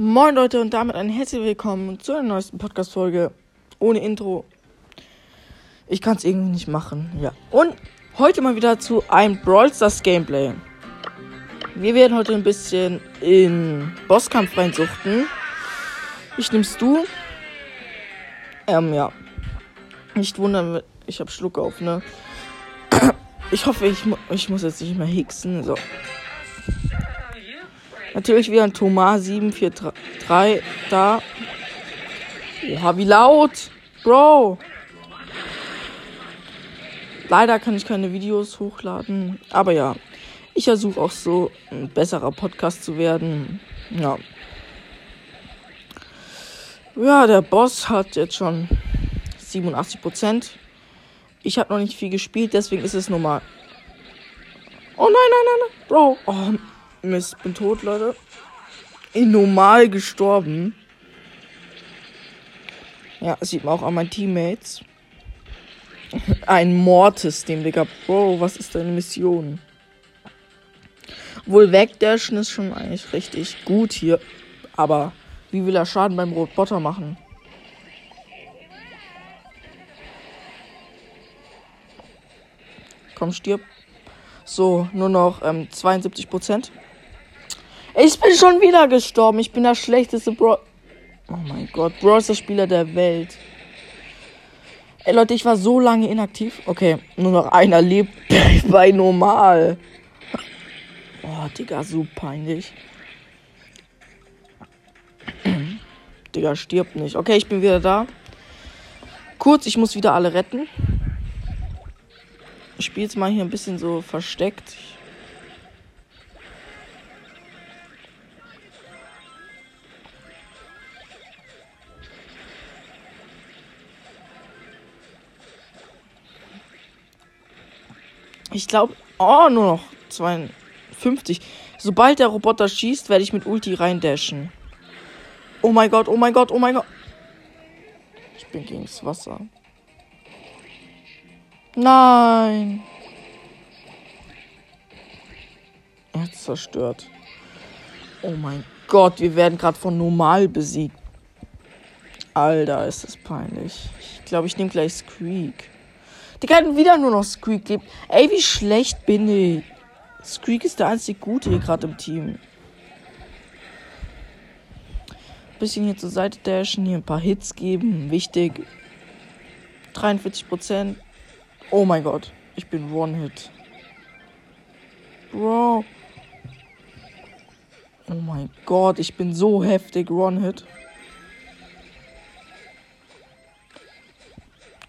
Moin Leute und damit ein herzlich willkommen zu einer neuesten Podcast-Folge ohne Intro. Ich kann es irgendwie nicht machen, ja. Und heute mal wieder zu einem Brawl Stars Gameplay. Wir werden heute ein bisschen in Bosskampf reinsuchten. Ich nimmst du. Ähm, ja. Nicht wundern, ich hab Schluck auf, ne? Ich hoffe, ich, ich muss jetzt nicht mehr hicksen, so. Natürlich wieder ein Thomas 743 da. Oha, wie laut. Bro. Leider kann ich keine Videos hochladen. Aber ja, ich versuche auch so ein besserer Podcast zu werden. Ja. Ja, der Boss hat jetzt schon 87 Prozent. Ich habe noch nicht viel gespielt, deswegen ist es normal. Oh nein, nein, nein, nein. Bro. Oh, Mist, bin tot, Leute. In normal gestorben. Ja, sieht man auch an meinen Teammates. Ein Mortis, dem Digga. Bro, was ist deine Mission? Wohl wegdashen ist schon eigentlich richtig gut hier. Aber wie will er Schaden beim Roboter machen? Komm, stirb. So, nur noch ähm, 72 Prozent. Ich bin schon wieder gestorben. Ich bin der schlechteste Bro. Oh mein Gott, Bro ist der Spieler der Welt. Ey Leute, ich war so lange inaktiv. Okay, nur noch einer lebt bei normal. Oh, Digga, so peinlich. Digga, stirbt nicht. Okay, ich bin wieder da. Kurz, ich muss wieder alle retten. Ich spiele jetzt mal hier ein bisschen so versteckt. Ich glaube, oh, nur noch 52. Sobald der Roboter schießt, werde ich mit Ulti reindashen. Oh mein Gott, oh mein Gott, oh mein Gott. Ich bin gegen das Wasser. Nein. Er hat zerstört. Oh mein Gott, wir werden gerade von normal besiegt. Alter, ist das peinlich. Ich glaube, ich nehme gleich Squeak. Die kann wieder nur noch Squeak geben. Ey, wie schlecht bin ich. Squeak ist der einzig Gute hier gerade im Team. Bisschen hier zur Seite dashen, hier ein paar Hits geben. Wichtig. 43 Prozent. Oh mein Gott. Ich bin One-Hit. Bro. Oh mein Gott, ich bin so heftig One-Hit.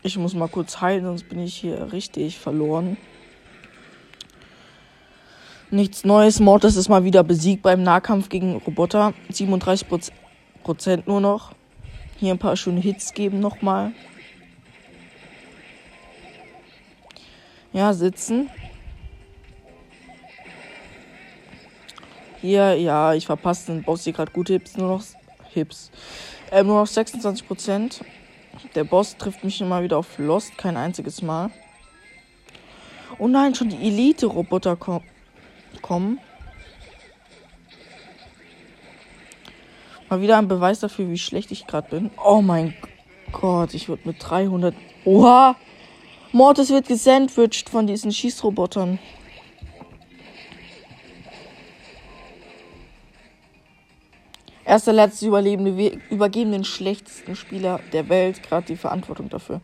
Ich muss mal kurz heilen, sonst bin ich hier richtig verloren. Nichts Neues. Mortis ist mal wieder besiegt beim Nahkampf gegen Roboter. 37 Prozent nur noch. Hier ein paar schöne Hits geben nochmal. Ja, sitzen. Hier, ja, ich verpasse den Boss hier gerade gute Hips. Nur noch Hips. Ähm, nur noch 26 Prozent. Der Boss trifft mich immer wieder auf Lost, kein einziges Mal. Oh nein, schon die Elite-Roboter kom kommen. Mal wieder ein Beweis dafür, wie schlecht ich gerade bin. Oh mein Gott, ich wurde mit 300. Oha! Mortis wird gesandwiched von diesen Schießrobotern. Erster letzte Überlebende. Wir übergeben den schlechtesten Spieler der Welt gerade die Verantwortung dafür.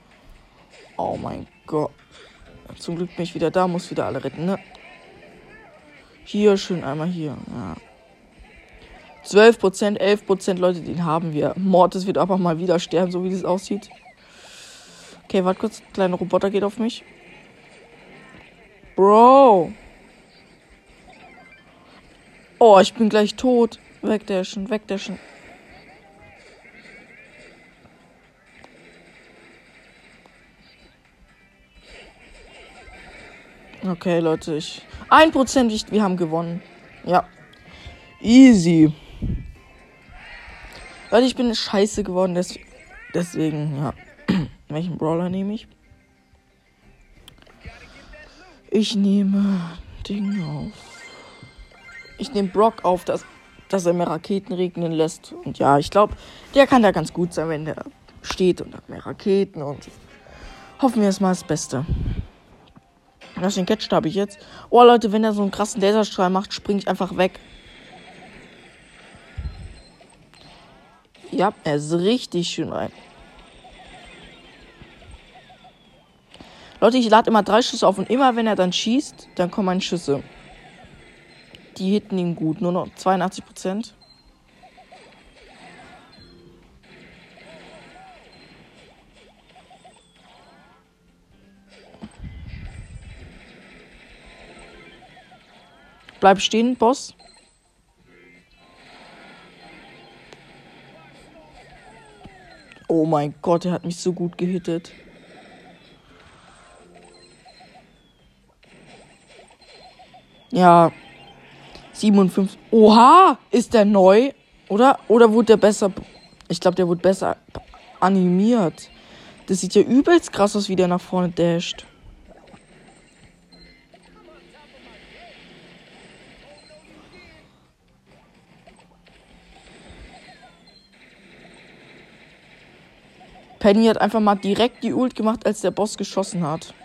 Oh mein Gott. Zum Glück bin ich wieder da, muss wieder alle retten, ne? Hier, schön einmal hier. Ja. 12%, 11% Leute, den haben wir. Mortis wird einfach mal wieder sterben, so wie das aussieht. Okay, warte kurz. Kleiner Roboter geht auf mich. Bro. Oh, ich bin gleich tot. Wegdashen, wegdashen. Okay, Leute, ich. Ein Prozent, wir haben gewonnen. Ja. Easy. Leute, ich bin scheiße geworden, deswegen, ja. Welchen Brawler nehme ich? Ich nehme Ding auf. Ich nehme Brock auf. Das dass er mehr Raketen regnen lässt. Und ja, ich glaube, der kann da ganz gut sein, wenn der steht und hat mehr Raketen und hoffen wir es mal das Beste. Das den Catch habe ich jetzt. Oh Leute, wenn er so einen krassen Laserstrahl macht, springe ich einfach weg. Ja, er ist richtig schön rein. Leute, ich lade immer drei Schüsse auf und immer wenn er dann schießt, dann kommen meine Schüsse. Die hitten ihn gut, nur noch 82 Prozent. Bleib stehen, Boss. Oh mein Gott, er hat mich so gut gehittet. Ja. 57. Oha! Ist der neu? Oder? Oder wurde der besser. Ich glaube, der wurde besser animiert. Das sieht ja übelst krass aus, wie der nach vorne dasht. Penny hat einfach mal direkt die Ult gemacht, als der Boss geschossen hat.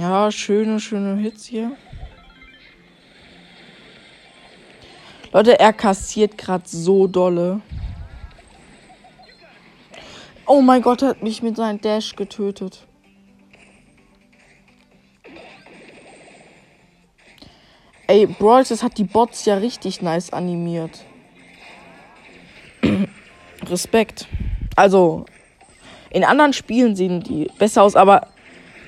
Ja, schöne, schöne Hits hier. Leute, er kassiert gerade so dolle. Oh mein Gott, er hat mich mit seinem Dash getötet. Ey, Brawls, das hat die Bots ja richtig nice animiert. Respekt. Also, in anderen Spielen sehen die besser aus, aber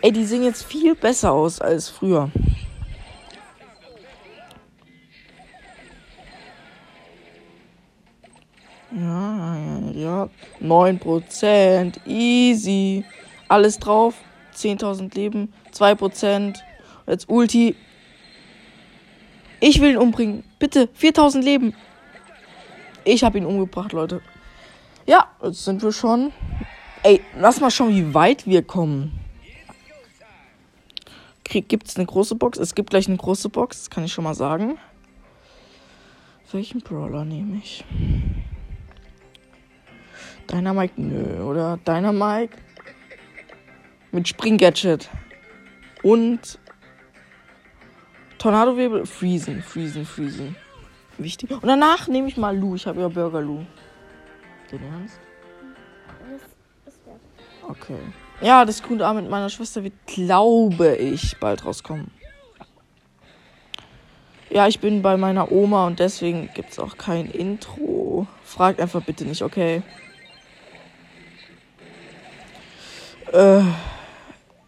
ey, die sehen jetzt viel besser aus als früher. Ja, ja, ja. 9%. Easy. Alles drauf. 10.000 Leben. 2%. Jetzt Ulti. Ich will ihn umbringen. Bitte. 4.000 Leben. Ich habe ihn umgebracht, Leute. Ja, jetzt sind wir schon. Ey, lass mal schauen, wie weit wir kommen. Gibt es eine große Box? Es gibt gleich eine große Box, das kann ich schon mal sagen. Welchen Brawler nehme ich? Dynamite? Nö, oder? Dynamite? Mit Spring-Gadget. Und Tornado-Wirbel. Freezen, Freezen, Freezen. Wichtig. Und danach nehme ich mal Lou. Ich habe ja Burger Lou. Den Ernst? Okay. Ja, das coole Abend mit meiner Schwester wird, glaube ich, bald rauskommen. Ja, ich bin bei meiner Oma und deswegen gibt es auch kein Intro. Fragt einfach bitte nicht, okay? Äh,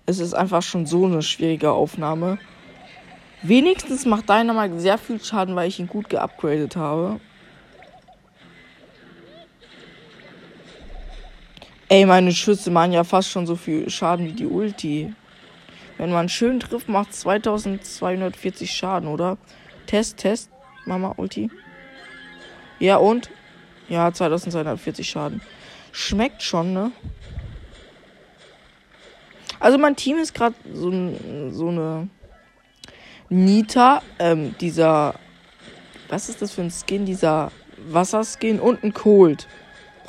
es ist einfach schon so eine schwierige Aufnahme. Wenigstens macht Dynamite sehr viel Schaden, weil ich ihn gut geupgradet habe. Ey, meine Schüsse machen ja fast schon so viel Schaden wie die Ulti. Wenn man schön trifft, macht 2240 Schaden, oder? Test, Test. Mama, Ulti. Ja, und? Ja, 2240 Schaden. Schmeckt schon, ne? Also mein Team ist gerade so, so eine Nita, ähm, dieser, was ist das für ein Skin? Dieser Wasserskin und ein Cold.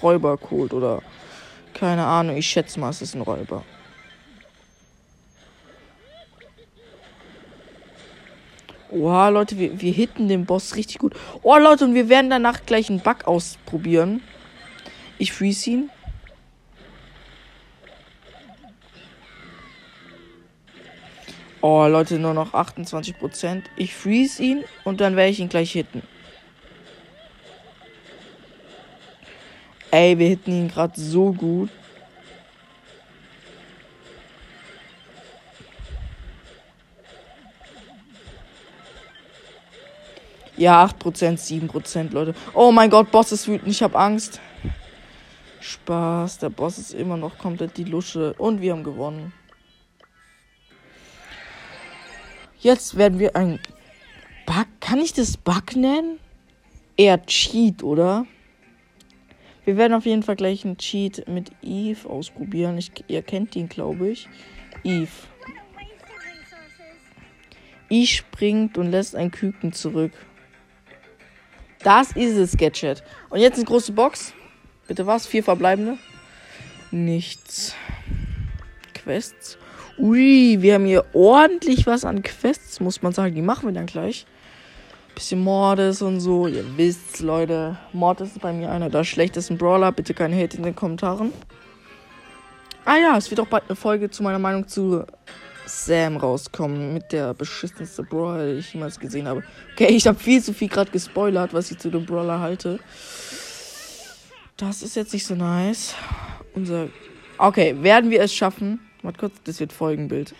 Räuber Cold oder keine Ahnung, ich schätze mal, es ist ein Räuber. Oha, Leute, wir, wir hitten den Boss richtig gut. Oh, Leute, und wir werden danach gleich einen Bug ausprobieren. Ich freeze ihn. Oh, Leute, nur noch 28%. Ich freeze ihn und dann werde ich ihn gleich hitten. Ey, wir hitten ihn gerade so gut. Ja, 8%, 7%, Leute. Oh mein Gott, Boss ist wütend. Ich habe Angst. Spaß, der Boss ist immer noch komplett die Lusche. Und wir haben gewonnen. Jetzt werden wir ein Bug. Kann ich das Bug nennen? Eher Cheat, oder? Wir werden auf jeden Fall gleich einen Cheat mit Eve ausprobieren. Ich, ihr kennt ihn, glaube ich. Eve. Wie springt und lässt ein Küken zurück. Das ist es, Gadget. Und jetzt eine große Box. Bitte was? Vier verbleibende? Nichts. Quests. Ui, wir haben hier ordentlich was an Quests, muss man sagen. Die machen wir dann gleich. Bisschen Mordes und so. Ihr wisst's, Leute. Mordes ist bei mir einer der schlechtesten Brawler. Bitte keine Hate in den Kommentaren. Ah ja, es wird auch bald eine Folge zu meiner Meinung zu Sam rauskommen. Mit der beschissenste Brawler, die ich jemals gesehen habe. Okay, ich habe viel zu viel gerade gespoilert, was ich zu dem Brawler halte. Das ist jetzt nicht so nice. Unser. Okay, werden wir es schaffen? Warte kurz, das wird Folgenbild.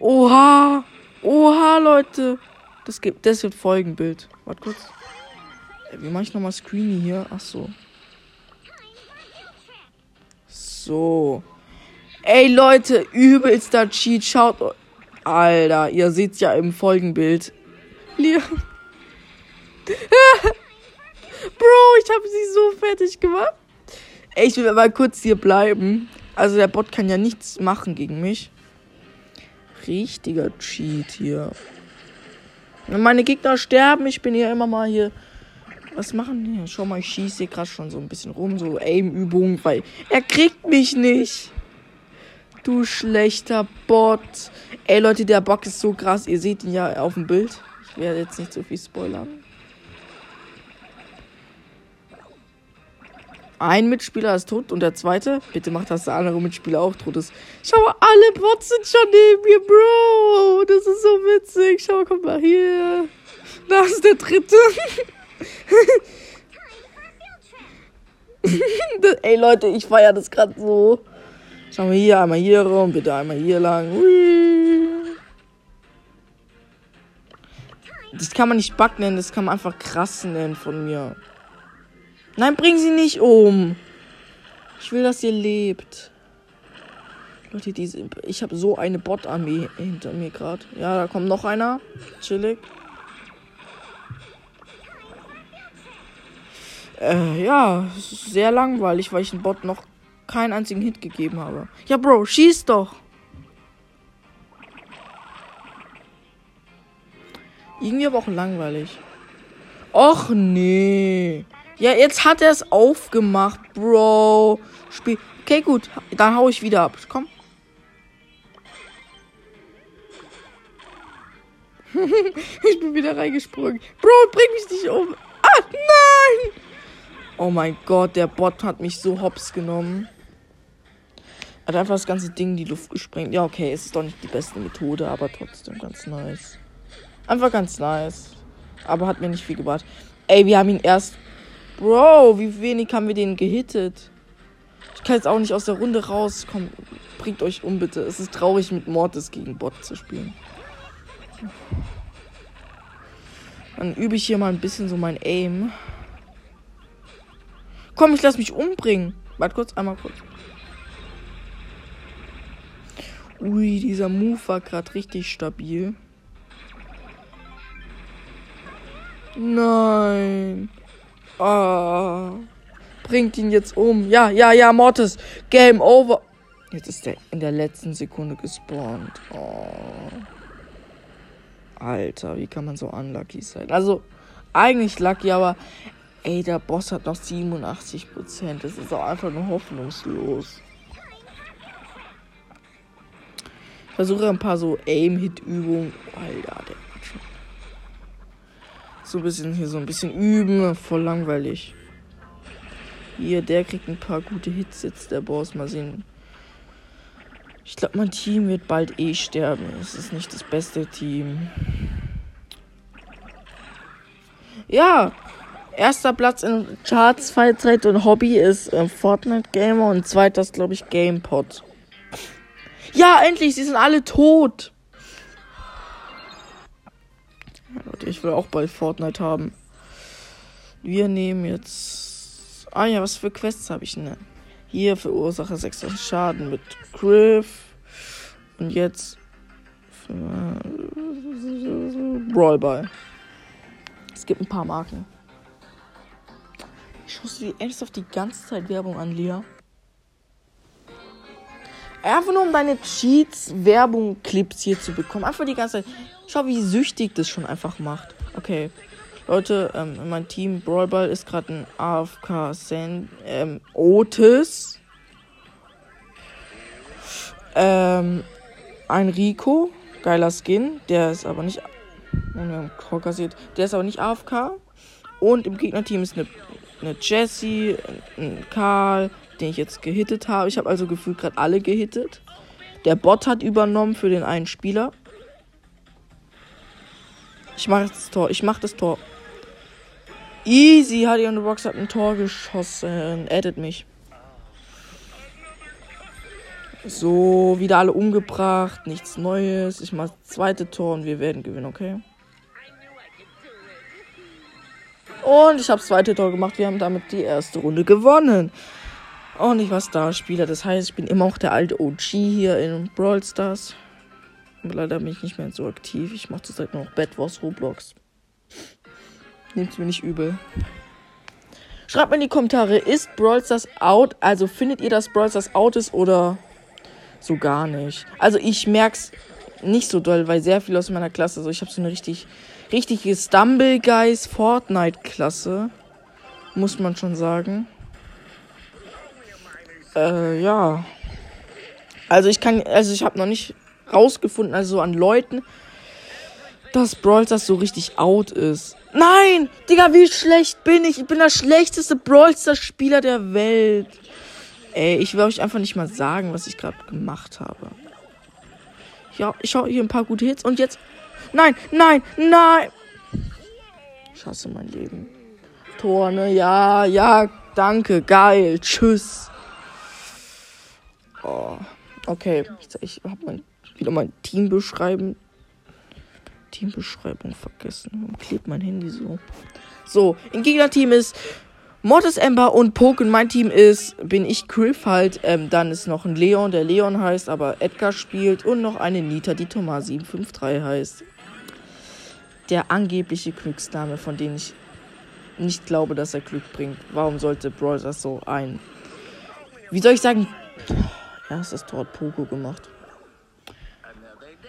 Oha! Oha, Leute! Das, gibt, das wird Folgenbild. Warte kurz. Wie mache ich nochmal Screeny hier? Ach so. So. Ey, Leute, übelster Cheat. Schaut. Alter, ihr seht's ja im Folgenbild. Bro, ich habe sie so fertig gemacht. Ey, ich will mal kurz hier bleiben. Also der Bot kann ja nichts machen gegen mich. Richtiger Cheat hier. Meine Gegner sterben. Ich bin hier immer mal hier. Was machen die? Schau mal, ich schieße hier gerade schon so ein bisschen rum. So Aim-Übungen, weil er kriegt mich nicht. Du schlechter Bot. Ey, Leute, der Bock ist so krass. Ihr seht ihn ja auf dem Bild. Ich werde jetzt nicht so viel spoilern. Ein Mitspieler ist tot und der zweite, bitte macht, dass der andere Mitspieler auch tot ist. Schau mal, alle Bots sind schon neben mir, Bro. Das ist so witzig. Schau mal, komm mal hier. Da ist der dritte. Ey, Leute, ich feiere das gerade so. Schau mal hier, einmal hier rum, bitte einmal hier lang. Das kann man nicht Bug nennen, das kann man einfach krass nennen von mir. Nein, bring sie nicht um. Ich will, dass ihr lebt. Leute, diese, ich habe so eine Bot-Armee hinter mir gerade. Ja, da kommt noch einer. Chillig. Äh, ja, sehr langweilig, weil ich den Bot noch keinen einzigen Hit gegeben habe. Ja, Bro, schieß doch. Irgendwie aber auch langweilig. Och nee. Ja, jetzt hat er es aufgemacht, Bro. Spiel. Okay, gut. Dann hau ich wieder ab. Komm. ich bin wieder reingesprungen. Bro, bring mich nicht um. Ah, nein! Oh mein Gott, der Bot hat mich so hops genommen. Hat einfach das ganze Ding in die Luft gesprengt. Ja, okay, es ist doch nicht die beste Methode, aber trotzdem ganz nice. Einfach ganz nice. Aber hat mir nicht viel gebracht. Ey, wir haben ihn erst Bro, wie wenig haben wir den gehittet? Ich kann jetzt auch nicht aus der Runde rauskommen. Bringt euch um, bitte. Es ist traurig, mit Mortis gegen Bot zu spielen. Dann übe ich hier mal ein bisschen so mein Aim. Komm, ich lass mich umbringen. Warte kurz, einmal kurz. Ui, dieser Move war gerade richtig stabil. Nein. Oh. Bringt ihn jetzt um. Ja, ja, ja, Mortis. Game over. Jetzt ist er in der letzten Sekunde gespawnt. Oh. Alter, wie kann man so unlucky sein? Also, eigentlich lucky, aber ey, der Boss hat noch 87%. Das ist auch einfach nur hoffnungslos. Ich versuche ein paar so Aim-Hit-Übungen. Alter, der so ein bisschen hier so ein bisschen üben. Voll langweilig. Hier, der kriegt ein paar gute Hits jetzt, der Boss. Mal sehen. Ich glaube, mein Team wird bald eh sterben. Es ist nicht das beste Team. Ja, erster Platz in Charts, Freizeit und Hobby ist äh, Fortnite Gamer und zweiter ist, glaube ich, GamePod. Ja, endlich, sie sind alle tot. Ich will auch bald Fortnite haben. Wir nehmen jetzt. Ah ja, was für Quests habe ich denn? Hier verursache 6 Schaden mit Griff. Und jetzt. Brawlball. Es gibt ein paar Marken. Schaust du dir ernsthaft die ganze Zeit Werbung an, Lia? Einfach nur um deine Cheats, Werbung, Clips hier zu bekommen. Einfach die ganze Zeit. Schau, wie süchtig das schon einfach macht. Okay. Leute, ähm, mein Team Brawlball ist gerade ein AFK Sand, ähm, Otis. Ähm, ein Rico. Geiler Skin. Der ist aber nicht. Der ist aber nicht AFK. Und im Gegnerteam ist eine, eine Jessie, ein Karl, den ich jetzt gehittet habe. Ich habe also gefühlt gerade alle gehittet. Der Bot hat übernommen für den einen Spieler. Ich mache das Tor. Ich mache das Tor. Easy hat die on the Box hat ein Tor geschossen. Addet mich. So, wieder alle umgebracht. Nichts Neues. Ich mache das zweite Tor und wir werden gewinnen, okay? Und ich habe das zweite Tor gemacht. Wir haben damit die erste Runde gewonnen. Und ich war Starspieler. Das heißt, ich bin immer noch der alte OG hier in Brawl Stars. Leider bin ich nicht mehr so aktiv. Ich mache zurzeit nur noch Bad Wars Roblox. Nehmt mir nicht übel. Schreibt mir in die Kommentare, ist Brawl Stars out? Also findet ihr, dass Brawl Stars out ist oder so gar nicht? Also ich merk's nicht so doll, weil sehr viele aus meiner Klasse, also ich habe so eine richtig, richtige Stumble Guys Fortnite Klasse. Muss man schon sagen. Äh, ja. Also ich kann, also ich habe noch nicht rausgefunden, also so an Leuten, dass Brawl Stars so richtig out ist. Nein! Digga, wie schlecht bin ich? Ich bin der schlechteste Brawl Stars Spieler der Welt. Ey, ich will euch einfach nicht mal sagen, was ich gerade gemacht habe. Ja, ich schaue hier ein paar gute Hits und jetzt. Nein, nein, nein! Ich hasse mein Leben. Tor, ne? Ja, ja, danke, geil, tschüss. Oh, okay, ich, ich habe wieder mein Team beschreiben. Teambeschreibung vergessen. Warum klebt mein Handy so? So, im Gegnerteam ist Mortis Ember und Poken. Mein Team ist, bin ich Griff halt. Ähm, dann ist noch ein Leon, der Leon heißt, aber Edgar spielt. Und noch eine Nita, die Thomas 753 heißt. Der angebliche Glücksname, von dem ich nicht glaube, dass er Glück bringt. Warum sollte Brawl das so ein. Wie soll ich sagen? Erstes Tor Poco gemacht.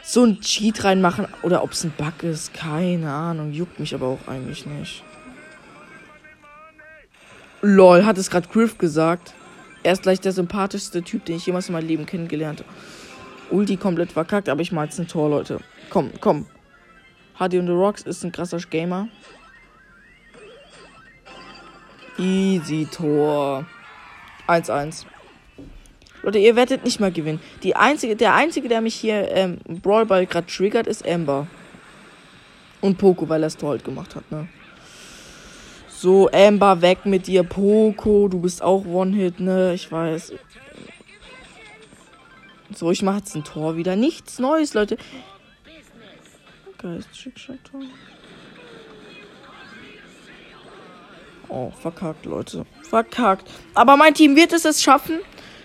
So ein Cheat reinmachen oder ob es ein Bug ist, keine Ahnung. Juckt mich aber auch eigentlich nicht. Lol, hat es gerade Griff gesagt. Er ist gleich der sympathischste Typ, den ich jemals in meinem Leben kennengelernt habe. Ulti komplett verkackt, aber ich mal jetzt ein Tor, Leute. Komm, komm. Hardy und the Rocks ist ein krasser Gamer. Easy Tor. 1-1. Leute, ihr werdet nicht mal gewinnen. Die einzige, der einzige, der mich hier ähm, Brawlball gerade triggert, ist Amber. Und Poco, weil er das Tor halt gemacht hat, ne? So, Amber, weg mit dir. Poco, du bist auch One-Hit, ne? Ich weiß. So, ich mache jetzt ein Tor wieder. Nichts Neues, Leute. Geist, Tor. Oh, verkackt, Leute. Verkackt. Aber mein Team wird es es schaffen.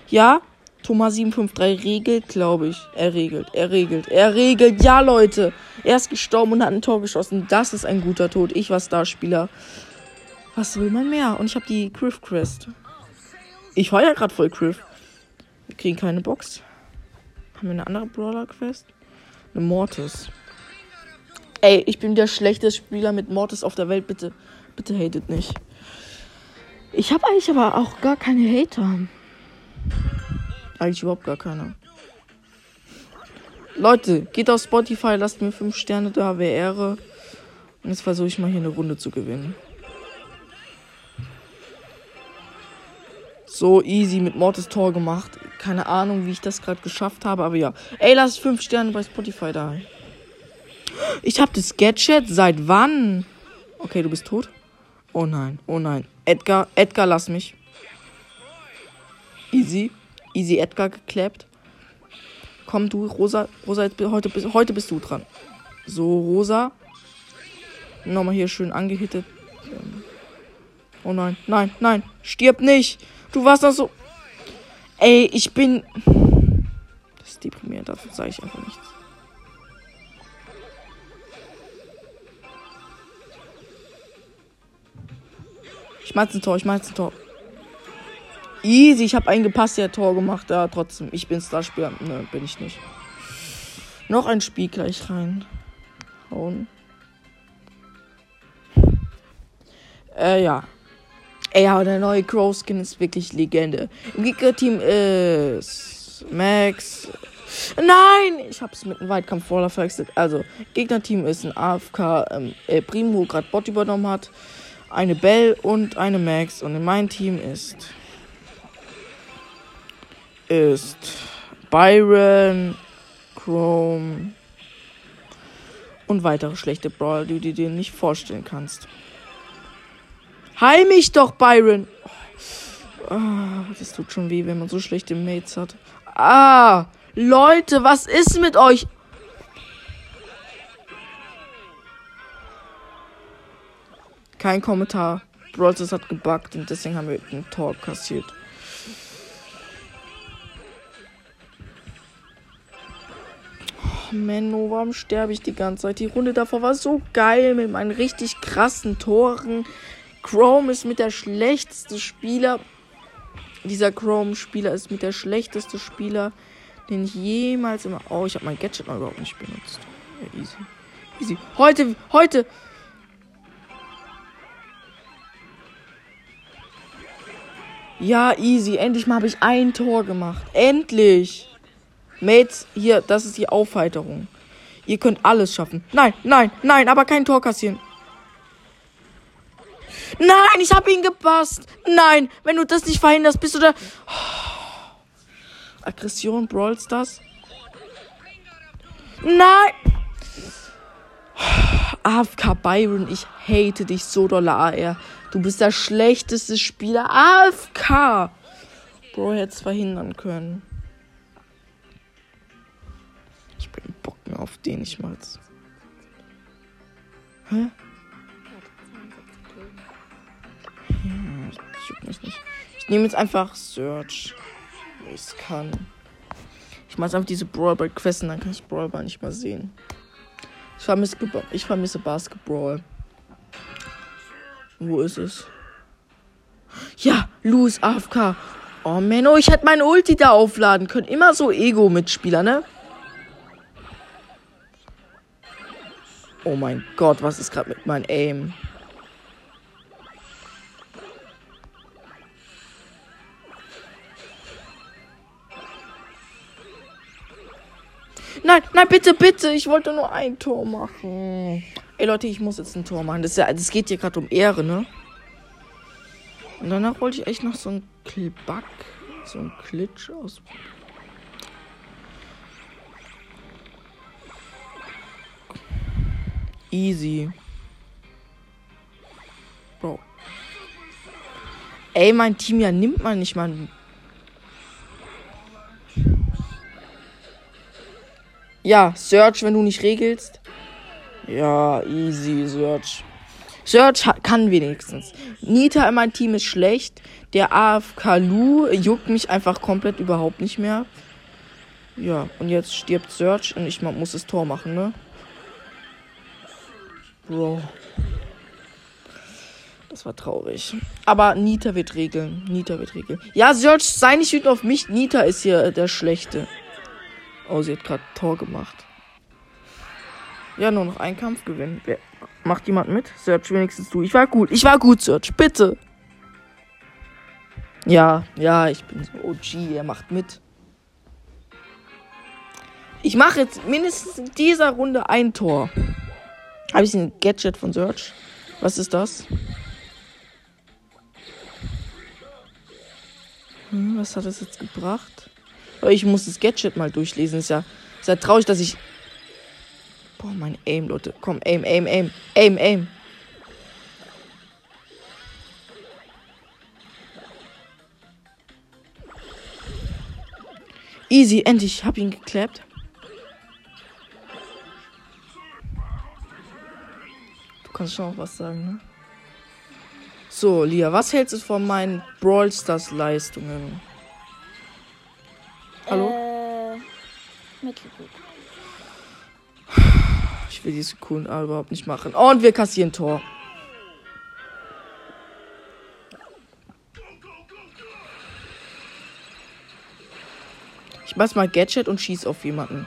Ja, Thomas 753 regelt, glaube ich. Er regelt, er regelt, er regelt. Ja, Leute. Er ist gestorben und hat ein Tor geschossen. Das ist ein guter Tod. Ich war Starspieler. Was will man mehr? Und ich habe die Criff Quest. Ich war ja gerade voll Criff. Wir kriegen keine Box. Haben wir eine andere Brawler Quest? Eine Mortis. Ey, ich bin der schlechteste Spieler mit Mortis auf der Welt. Bitte, bitte hatet nicht. Ich habe eigentlich aber auch gar keine Hater. Eigentlich überhaupt gar keiner. Leute, geht auf Spotify, lasst mir 5 Sterne da, wäre Ehre. Und jetzt versuche ich mal hier eine Runde zu gewinnen. So easy mit Mortis Tor gemacht. Keine Ahnung, wie ich das gerade geschafft habe, aber ja. Ey, lasst 5 Sterne bei Spotify da. Ich habe das Gadget. Seit wann? Okay, du bist tot. Oh nein, oh nein. Edgar, Edgar, lass mich. Easy. Easy Edgar geklappt. Komm du, Rosa. Rosa, jetzt, heute, heute bist du dran. So, Rosa. Nochmal hier schön angehittet. Oh nein, nein, nein. Stirb nicht. Du warst doch so. Ey, ich bin. Das ist deprimierend, dazu sage ich einfach nichts. Ich mach ein Tor, ich mach ein Tor. Easy, ich habe einen gepasst, der Tor gemacht. Ja, trotzdem, ich bin Starspieler. Ne, bin ich nicht. Noch ein Spiel gleich rein. Hauen. Äh, ja. Ey, ja, der neue Crow Skin ist wirklich Legende. Im Gegnerteam ist Max. Nein! Ich hab's mit einem Weitkampf voller verwechselt. Also, Gegnerteam ist ein AFK ähm, äh, Primo, gerade Bot übernommen hat. Eine Bell und eine Max. Und in meinem Team ist. Ist. Byron, Chrome. Und weitere schlechte Brawler, die du dir nicht vorstellen kannst. Heil mich doch, Byron. Oh, das tut schon weh, wenn man so schlechte Mates hat. Ah, Leute, was ist mit euch? Kein Kommentar. Brawlers hat gebuggt und deswegen haben wir ein Tor kassiert. Menno, warum sterbe ich die ganze Zeit? Die Runde davor war so geil mit meinen richtig krassen Toren. Chrome ist mit der schlechteste Spieler. Dieser Chrome-Spieler ist mit der schlechteste Spieler, den ich jemals immer. Oh, ich habe mein Gadget noch überhaupt nicht benutzt. Ja, easy. Easy. Heute, heute. Ja, easy. Endlich mal habe ich ein Tor gemacht. Endlich. Mates, hier, das ist die Aufheiterung. Ihr könnt alles schaffen. Nein, nein, nein, aber kein Tor kassieren. Nein, ich habe ihn gepasst. Nein, wenn du das nicht verhinderst, bist du da. Oh. Aggression, Brawl Stars. Nein. AFK Byron, ich hate dich so doll, AR. Du bist der schlechteste Spieler. AFK. Bro, hätte es verhindern können. Auf den, ich mal's. Hä? mich nicht. Ich nehme jetzt einfach Search. Ich kann. Ich mache einfach diese Brawlball Quests dann kann ich Brawlball nicht mehr sehen. Ich vermisse, ich vermisse Basketball. Wo ist es? Ja, Louis AFK. Oh Menno, ich hätte meine Ulti da aufladen können. Immer so Ego-Mitspieler, ne? Oh mein Gott, was ist gerade mit meinem Aim? Nein, nein, bitte, bitte. Ich wollte nur ein Tor machen. Ey, Leute, ich muss jetzt ein Tor machen. Das, ja, das geht hier gerade um Ehre, ne? Und danach wollte ich echt noch so ein Klback, so ein Klitsch aus. Easy. Bro. Ey, mein Team ja nimmt man nicht mal Ja, Search, wenn du nicht regelst. Ja, easy, Search. Search kann wenigstens. Nita in meinem Team ist schlecht. Der AFK Lu juckt mich einfach komplett überhaupt nicht mehr. Ja, und jetzt stirbt Search und ich muss das Tor machen, ne? Bro. Das war traurig. Aber Nita wird regeln. Nita wird regeln. Ja, Search, sei nicht wütend auf mich. Nita ist hier der Schlechte. Oh, sie hat gerade Tor gemacht. Ja, nur noch ein Kampf gewinnen. Wer, macht jemand mit? Search wenigstens du. Ich war gut. Ich war gut, Search. Bitte. Ja, ja, ich bin so OG. Er macht mit. Ich mache jetzt mindestens in dieser Runde ein Tor. Habe ich ein Gadget von Search? Was ist das? Hm, was hat das jetzt gebracht? Ich muss das Gadget mal durchlesen. Ist ja, ist ja traurig, dass ich. Boah, mein Aim, Leute. Komm, Aim, Aim, Aim. Aim, Aim. Easy, endlich. Ich hab ihn geklappt. Kannst schon auch was sagen, ne? So, Lia, was hältst du von meinen Brawl Stars Leistungen? Hallo? Äh, mittelgut. Ich will diese coolen A überhaupt nicht machen. Und wir kassieren Tor. Ich mach mal Gadget und schieß auf jemanden.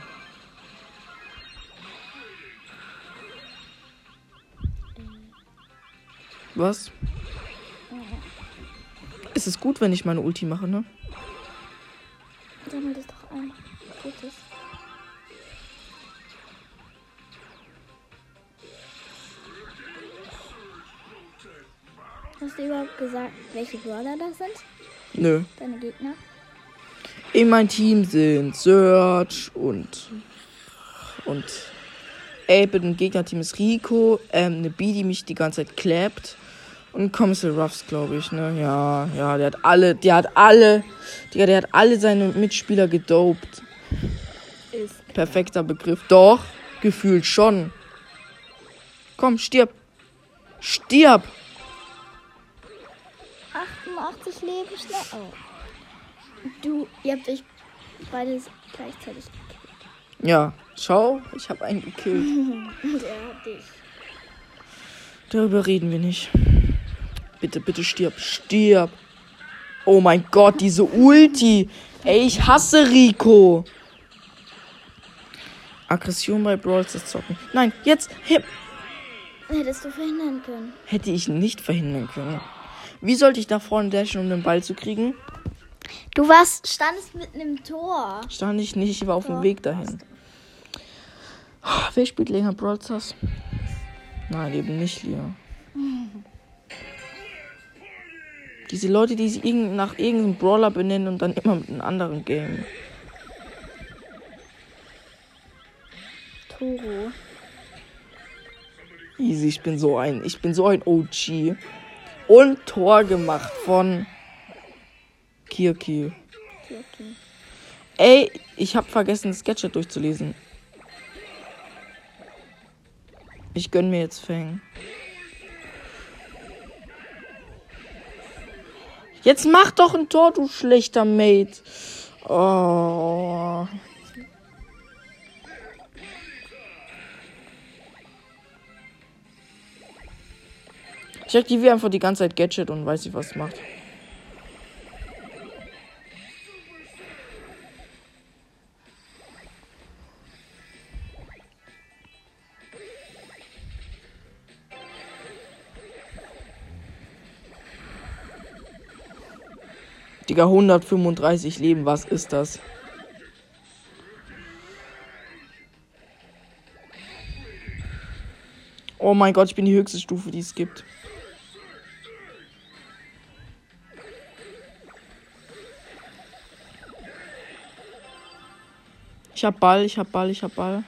Was? Es ist gut, wenn ich meine Ulti mache, ne? Sammel das doch ein. Gutes. Hast du überhaupt gesagt, welche Brawler das sind? Nö. Deine Gegner? In meinem Team sind Search und und Ape im Gegnerteam ist Rico, ähm, eine B, die mich die ganze Zeit klappt und Kommissar Ruffs, glaube ich, ne? Ja, ja, der hat alle, der hat alle, Digga, der hat alle seine Mitspieler gedopt. Ist. Perfekter Begriff. Doch, gefühlt schon. Komm, stirb. Stirb. 88 Leben schnell. Oh. Du, ihr habt euch beides gleichzeitig gekillt. Ja, schau, ich habe einen gekillt. Der hat dich. Darüber reden wir nicht. Bitte, bitte stirb. Stirb. Oh mein Gott, diese Ulti. Ey, ich hasse Rico. Aggression bei Brawl Stars zocken. Nein, jetzt. Hip. Hättest du verhindern können. Hätte ich nicht verhindern können. Wie sollte ich nach vorne dashen, um den Ball zu kriegen? Du warst, standest mitten im Tor. Stand ich nicht, ich war auf dem Doch, Weg dahin. Wer spielt länger Brawl Stars? Nein, eben nicht, Lia. Diese Leute, die sich irgend- nach irgendeinem Brawler benennen und dann immer mit einem anderen Game. Toro. Easy, ich bin so ein, ich bin so ein OG. Und Tor gemacht von Kirki. Ey, ich hab vergessen, das Gadget durchzulesen. Ich gönn mir jetzt Fang. Jetzt mach doch ein Tor, du schlechter Mate. Oh. Ich aktiviere einfach die ganze Zeit Gadget und weiß nicht, was es macht. Digga, 135 Leben, was ist das? Oh mein Gott, ich bin die höchste Stufe, die es gibt. Ich hab Ball, ich hab Ball, ich hab Ball.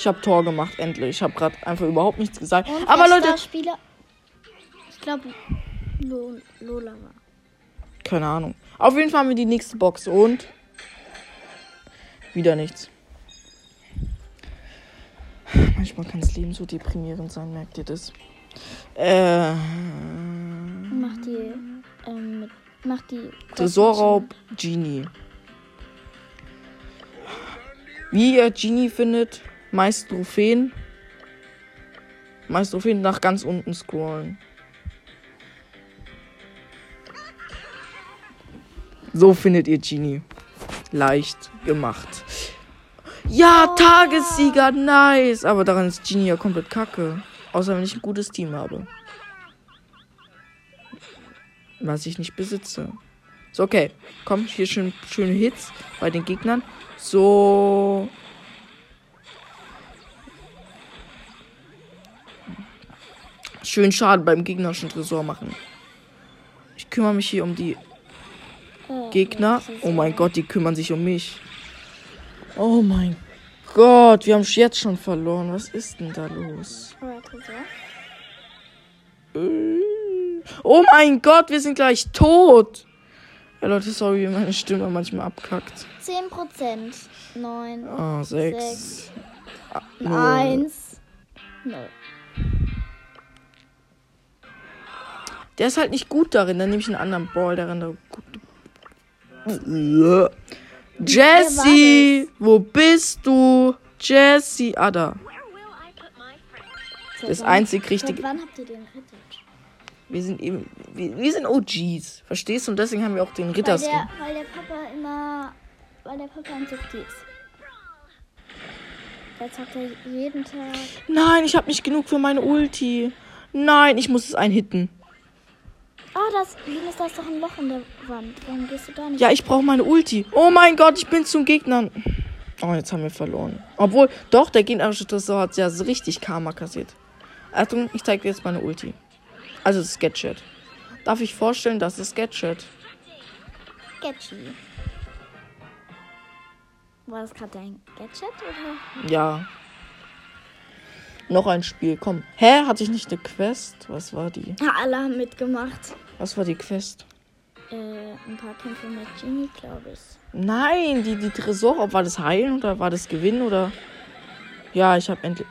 Ich hab Tor gemacht, endlich. Ich hab grad einfach überhaupt nichts gesagt. Und Aber Leute, Spieler. Ich glaube, Lo Lola war. keine Ahnung. Auf jeden Fall haben wir die nächste Box und wieder nichts. Manchmal kann das Leben so deprimierend sein, merkt ihr das? Äh, Mach die. Ähm, mit, mach die. Tresorraub Genie. Wie ihr Genie findet, meist Trophäen. Meist Trophäen nach ganz unten scrollen. So findet ihr Genie. Leicht gemacht. Ja, Tagessieger, nice. Aber daran ist Genie ja komplett kacke. Außer wenn ich ein gutes Team habe. Was ich nicht besitze. So, okay. Komm, hier schön, schöne Hits bei den Gegnern. So. Schön Schaden beim gegnerischen Tresor machen. Ich kümmere mich hier um die Gegner. Oh mein Gott, die kümmern sich um mich. Oh mein Gott, wir haben jetzt schon verloren. Was ist denn da los? Oh mein Gott, wir sind gleich tot. Ja, Leute, sorry, wie meine Stimme manchmal abkackt. 10%. 9. Ah, sechs. Sechs. Ah, null. 1. 0. Der ist halt nicht gut darin. Dann nehme ich einen anderen Ball, der da gut. Ja. Jesse, wo bist du? Jesse, ah da. Das einzig richtige. wann habt ihr den Ritter? Wir sind eben. Wir, wir sind OGs. Verstehst du? Und deswegen haben wir auch den Weil Ritterskin. der, weil der Papa immer. Weil der Papa ein Suchti ist. Jetzt hat er jeden Tag. Nein, ich habe nicht genug für meine Ulti. Nein, ich muss es einhitten. Ah, das. Linus, da ist doch ein Loch in der Wand. Warum gehst du da nicht? Ja, ich brauche meine Ulti. Oh mein Gott, ich bin zum Gegnern. Oh, jetzt haben wir verloren. Obwohl, doch, der gegnerische Tresor hat ja so richtig Karma kassiert. Achtung, ich zeige dir jetzt meine Ulti. Also das Gadget. Darf ich vorstellen, das ist Gadget? Sketchy. War das gerade dein Gadget oder? Ja. Noch ein Spiel, komm. Hä? Hatte ich nicht eine Quest? Was war die? Ja, alle haben mitgemacht. Was war die Quest? Äh, ein paar Kämpfe mit Genie, glaube ich. Nein, die, die Tresor, ob war das Heilen oder war das Gewinnen oder. Ja, ich habe endlich.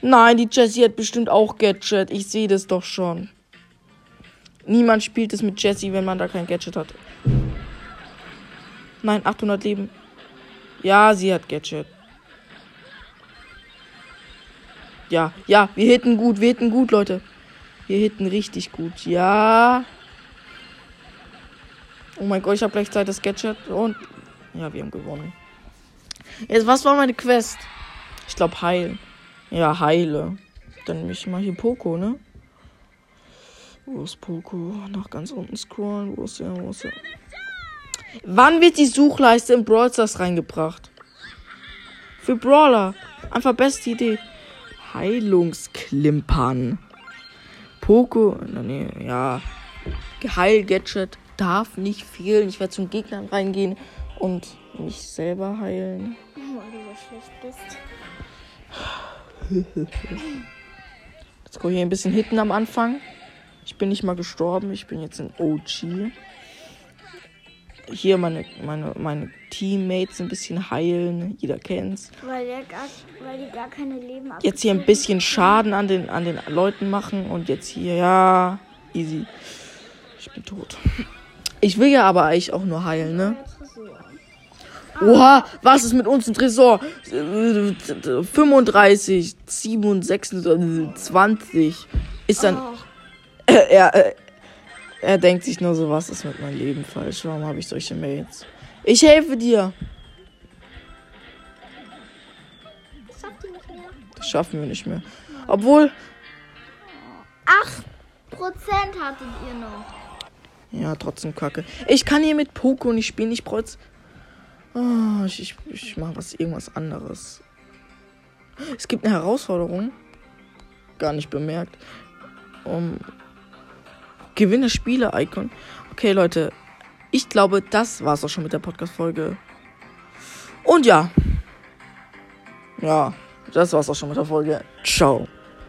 Nein, die Jessie hat bestimmt auch Gadget. Ich sehe das doch schon. Niemand spielt es mit Jessie, wenn man da kein Gadget hat. Nein, 800 Leben. Ja, sie hat Gadget. Ja, ja, wir hitten gut, wir hitten gut, Leute. Wir hitten richtig gut. Ja. Oh mein Gott, ich habe gleich Zeit das Gadget und. Ja, wir haben gewonnen. Jetzt, was war meine Quest? Ich glaube, heilen. Ja, heile. Dann nehme ich mal hier Poco, ne? Wo ist Poco? Nach ganz unten scrollen. Wo ist er? Wo ist er? Wann wird die Suchleiste in Brawl Stars reingebracht? Für Brawler. Einfach beste Idee. Heilungsklimpern. Poco, nee, ja. Heil-Gadget darf nicht fehlen. Ich werde zum Gegner reingehen und mich selber heilen. Weil du so schlecht bist. Jetzt go hier ein bisschen hitten am Anfang. Ich bin nicht mal gestorben. Ich bin jetzt ein OG. Hier meine, meine, meine Teammates ein bisschen heilen. Jeder kennt's. Weil, der gar, weil die gar keine Leben Jetzt hier ein bisschen Schaden an den, an den Leuten machen. Und jetzt hier, ja, easy. Ich bin tot. Ich will ja aber eigentlich auch nur heilen, ne? Oha, was ist mit uns im Tresor? Äh, 35, 27, 20. Ist dann. Oh, Er, er, er denkt sich nur so, was ist mit meinem Leben falsch? Warum habe ich solche Mates? Ich helfe dir. das schafft ihr nicht mehr. Das schaffen wir nicht mehr. Obwohl, 8% hattet ihr noch. ja, trotzdem kacke. Ich kann hier mit Poco nicht spielen. Ich brauche jetzt. Oh, ich, ich, ich mache was irgendwas anderes. Es gibt eine Herausforderung. Gar nicht bemerkt. Um. Gewinne Spiele-Icon. Okay, Leute. Ich glaube, das war's auch schon mit der Podcast-Folge. Und ja. Ja, das war's auch schon mit der Folge. Ciao.